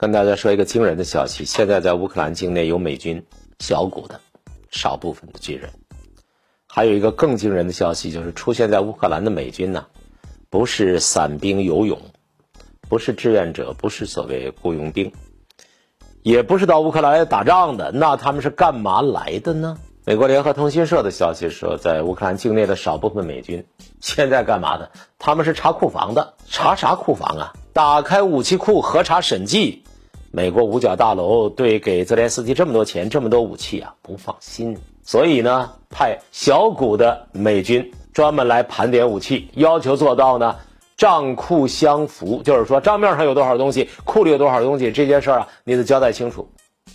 跟大家说一个惊人的消息：现在在乌克兰境内有美军小股的少部分的军人。还有一个更惊人的消息，就是出现在乌克兰的美军呢，不是散兵游勇，不是志愿者，不是所谓雇佣兵，也不是到乌克兰来打仗的，那他们是干嘛来的呢？美国联合通讯社的消息说，在乌克兰境内的少部分美军现在干嘛的？他们是查库房的，查啥库房啊？打开武器库核查审计。美国五角大楼对给泽连斯基这么多钱、这么多武器啊不放心，所以呢，派小股的美军专门来盘点武器，要求做到呢账库相符，就是说账面上有多少东西，库里有多少东西，这件事儿啊你得交代清楚。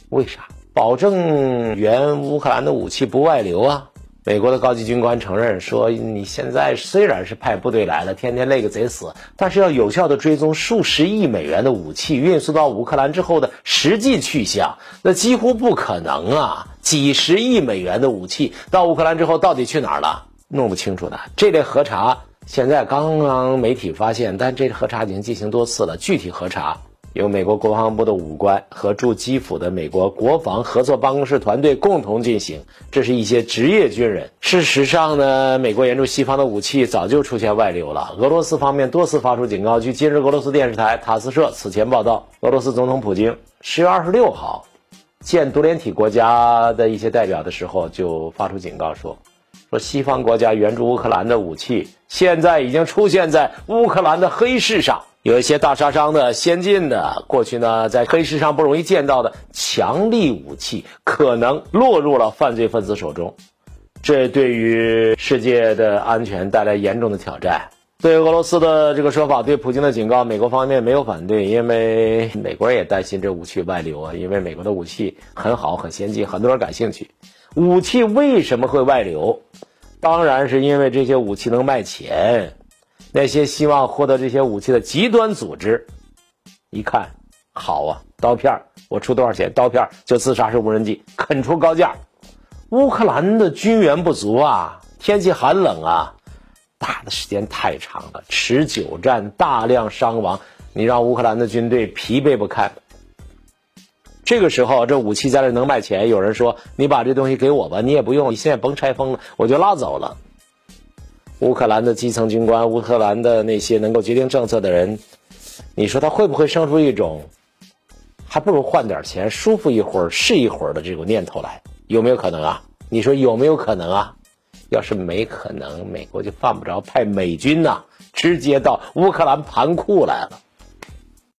为啥？保证原乌克兰的武器不外流啊。美国的高级军官承认说：“你现在虽然是派部队来了，天天累个贼死，但是要有效的追踪数十亿美元的武器运输到乌克兰之后的实际去向，那几乎不可能啊！几十亿美元的武器到乌克兰之后到底去哪儿了？弄不清楚的。这类核查现在刚刚媒体发现，但这核查已经进行多次了，具体核查。”由美国国防部的武官和驻基辅的美国国防合作办公室团队共同进行，这是一些职业军人。事实上呢，美国援助西方的武器早就出现外流了。俄罗斯方面多次发出警告。据今日俄罗斯电视台塔斯社此前报道，俄罗斯总统普京十月二十六号见独联体国家的一些代表的时候，就发出警告说，说西方国家援助乌克兰的武器现在已经出现在乌克兰的黑市上。有一些大杀伤的、先进的，过去呢在黑市上不容易见到的强力武器，可能落入了犯罪分子手中，这对于世界的安全带来严重的挑战。对俄罗斯的这个说法，对普京的警告，美国方面没有反对，因为美国人也担心这武器外流啊，因为美国的武器很好、很先进，很多人感兴趣。武器为什么会外流？当然是因为这些武器能卖钱。那些希望获得这些武器的极端组织，一看，好啊，刀片我出多少钱？刀片就自杀式无人机，肯出高价。乌克兰的军援不足啊，天气寒冷啊，打的时间太长了，持久战，大量伤亡，你让乌克兰的军队疲惫不堪。这个时候，这武器在这能卖钱，有人说：“你把这东西给我吧，你也不用，你现在甭拆封了，我就拉走了。”乌克兰的基层军官，乌克兰的那些能够决定政策的人，你说他会不会生出一种，还不如换点钱，舒服一会儿是一会儿的这种念头来？有没有可能啊？你说有没有可能啊？要是没可能，美国就犯不着派美军呐，直接到乌克兰盘库来了。